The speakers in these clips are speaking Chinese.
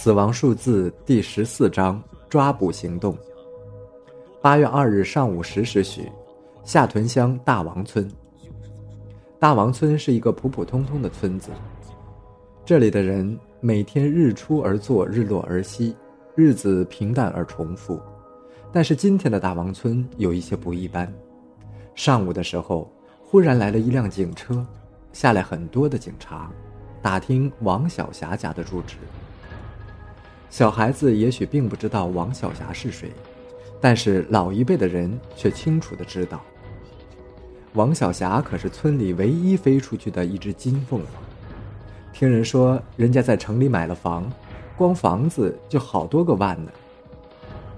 死亡数字第十四章抓捕行动。八月二日上午十时许，下屯乡大王村。大王村是一个普普通通的村子，这里的人每天日出而作，日落而息，日子平淡而重复。但是今天的大王村有一些不一般。上午的时候，忽然来了一辆警车，下来很多的警察，打听王小霞家的住址。小孩子也许并不知道王小霞是谁，但是老一辈的人却清楚的知道。王小霞可是村里唯一飞出去的一只金凤凰。听人说，人家在城里买了房，光房子就好多个万呢。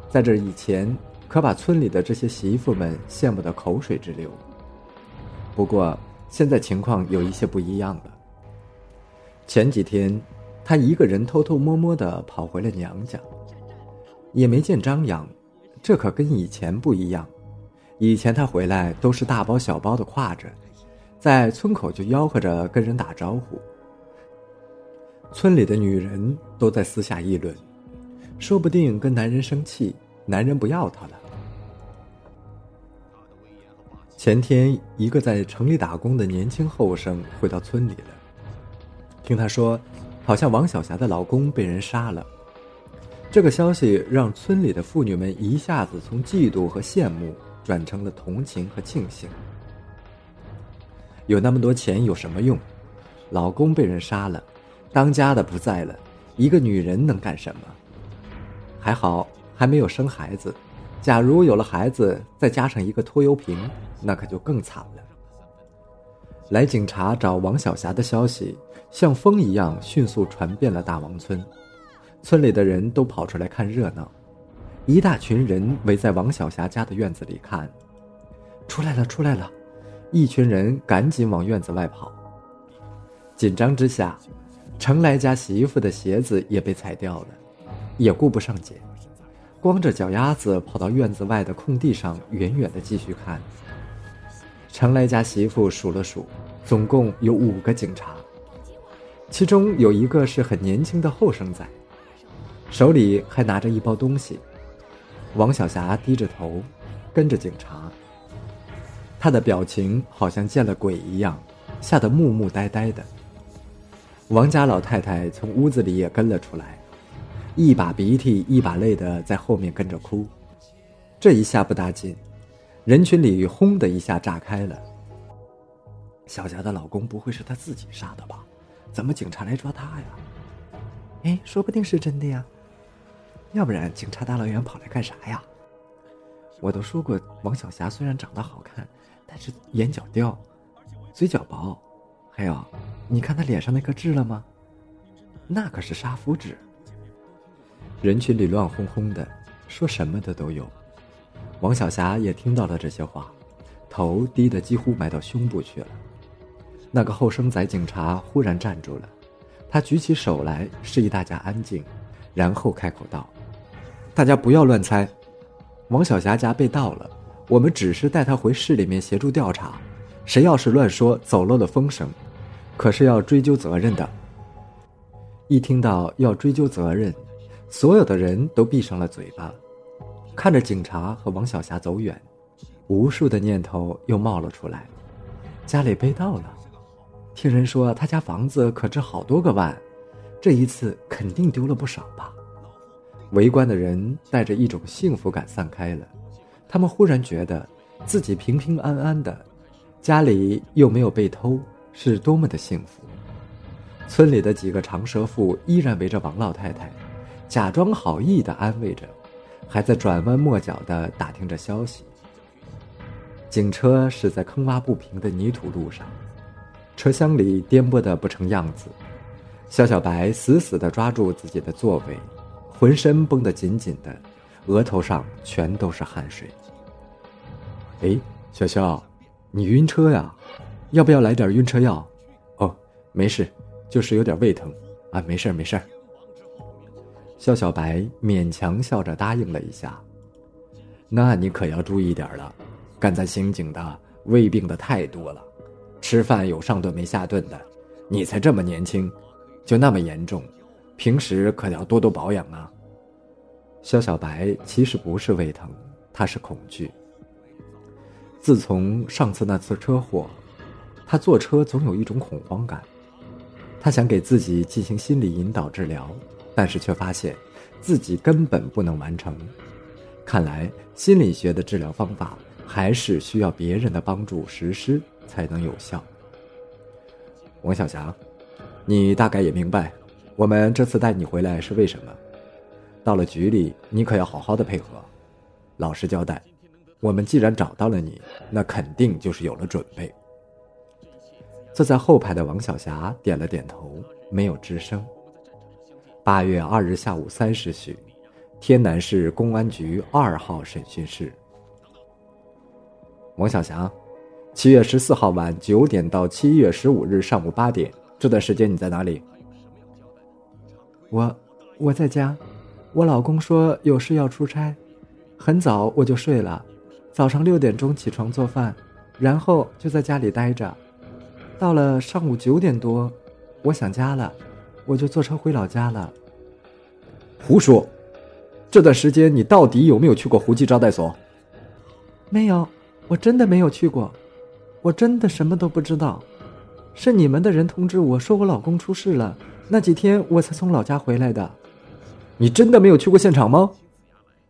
在这以前，可把村里的这些媳妇们羡慕的口水直流。不过现在情况有一些不一样了。前几天。他一个人偷偷摸摸的跑回了娘家，也没见张扬，这可跟以前不一样。以前他回来都是大包小包的挎着，在村口就吆喝着跟人打招呼。村里的女人都在私下议论，说不定跟男人生气，男人不要她了。前天，一个在城里打工的年轻后生回到村里了，听他说。好像王小霞的老公被人杀了，这个消息让村里的妇女们一下子从嫉妒和羡慕转成了同情和庆幸。有那么多钱有什么用？老公被人杀了，当家的不在了，一个女人能干什么？还好还没有生孩子，假如有了孩子，再加上一个拖油瓶，那可就更惨了。来警察找王小霞的消息。像风一样迅速传遍了大王村，村里的人都跑出来看热闹，一大群人围在王小霞家的院子里看。出来了，出来了！一群人赶紧往院子外跑。紧张之下，程来家媳妇的鞋子也被踩掉了，也顾不上捡，光着脚丫子跑到院子外的空地上，远远的继续看。程来家媳妇数了数，总共有五个警察。其中有一个是很年轻的后生仔，手里还拿着一包东西。王小霞低着头，跟着警察。他的表情好像见了鬼一样，吓得木木呆呆的。王家老太太从屋子里也跟了出来，一把鼻涕一把泪的在后面跟着哭。这一下不打紧，人群里轰的一下炸开了。小霞的老公不会是她自己杀的吧？怎么警察来抓她呀？哎，说不定是真的呀。要不然警察大老远跑来干啥呀？我都说过，王小霞虽然长得好看，但是眼角掉，嘴角薄，还有，你看她脸上那颗痣了吗？那可是杀夫痣。人群里乱哄哄的，说什么的都有。王小霞也听到了这些话，头低得几乎埋到胸部去了。那个后生仔警察忽然站住了，他举起手来示意大家安静，然后开口道：“大家不要乱猜，王小霞家被盗了，我们只是带她回市里面协助调查，谁要是乱说，走漏了风声，可是要追究责任的。”一听到要追究责任，所有的人都闭上了嘴巴，看着警察和王小霞走远，无数的念头又冒了出来：家里被盗了。听人说他家房子可值好多个万，这一次肯定丢了不少吧？围观的人带着一种幸福感散开了，他们忽然觉得自己平平安安的，家里又没有被偷，是多么的幸福。村里的几个长舌妇依然围着王老太太，假装好意的安慰着，还在转弯抹角的打听着消息。警车驶在坑洼不平的泥土路上。车厢里颠簸的不成样子，肖小白死死的抓住自己的座位，浑身绷得紧紧的，额头上全都是汗水。哎，小肖，你晕车呀？要不要来点晕车药？哦，没事，就是有点胃疼啊，没事没事。肖小白勉强笑着答应了一下。那你可要注意点了，干咱刑警的胃病的太多了。吃饭有上顿没下顿的，你才这么年轻，就那么严重，平时可要多多保养啊。肖小白其实不是胃疼，他是恐惧。自从上次那次车祸，他坐车总有一种恐慌感。他想给自己进行心理引导治疗，但是却发现自己根本不能完成。看来心理学的治疗方法还是需要别人的帮助实施才能有效。王小霞，你大概也明白，我们这次带你回来是为什么？到了局里，你可要好好的配合，老实交代。我们既然找到了你，那肯定就是有了准备。坐在后排的王小霞点了点头，没有吱声。八月二日下午三时许，天南市公安局二号审讯室。王小霞，七月十四号晚九点到七月十五日上午八点这段时间你在哪里？我我在家，我老公说有事要出差，很早我就睡了。早上六点钟起床做饭，然后就在家里待着。到了上午九点多，我想家了，我就坐车回老家了。胡说！这段时间你到底有没有去过胡记招待所？没有，我真的没有去过，我真的什么都不知道。是你们的人通知我说我老公出事了，那几天我才从老家回来的。你真的没有去过现场吗？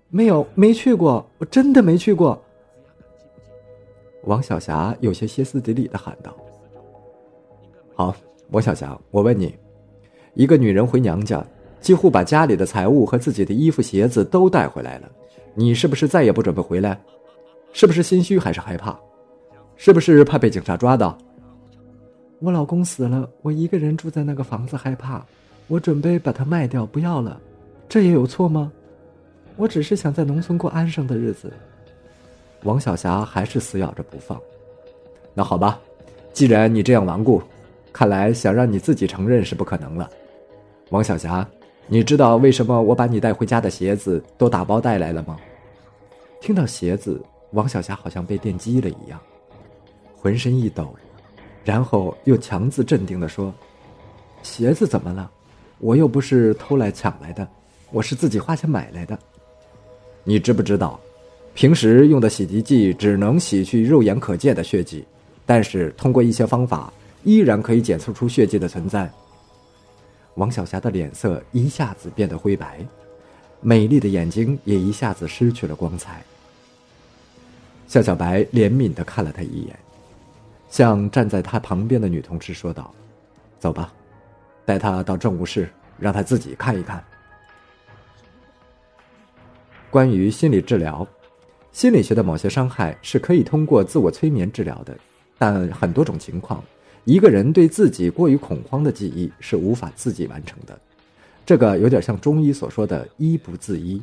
没有，没去过，我真的没去过。王小霞有些歇斯底里的喊道：“好，王小霞，我问你，一个女人回娘家，几乎把家里的财物和自己的衣服鞋子都带回来了，你是不是再也不准备回来？是不是心虚还是害怕？是不是怕被警察抓到？我老公死了，我一个人住在那个房子，害怕，我准备把它卖掉，不要了，这也有错吗？我只是想在农村过安生的日子。”王小霞还是死咬着不放。那好吧，既然你这样顽固，看来想让你自己承认是不可能了。王小霞，你知道为什么我把你带回家的鞋子都打包带来了吗？听到鞋子，王小霞好像被电击了一样，浑身一抖，然后又强自镇定的说：“鞋子怎么了？我又不是偷来抢来的，我是自己花钱买来的。你知不知道？”平时用的洗涤剂只能洗去肉眼可见的血迹，但是通过一些方法，依然可以检测出血迹的存在。王小霞的脸色一下子变得灰白，美丽的眼睛也一下子失去了光彩。夏小白怜悯的看了他一眼，向站在他旁边的女同事说道：“走吧，带他到政务室，让他自己看一看。”关于心理治疗。心理学的某些伤害是可以通过自我催眠治疗的，但很多种情况，一个人对自己过于恐慌的记忆是无法自己完成的。这个有点像中医所说的“医不自医”。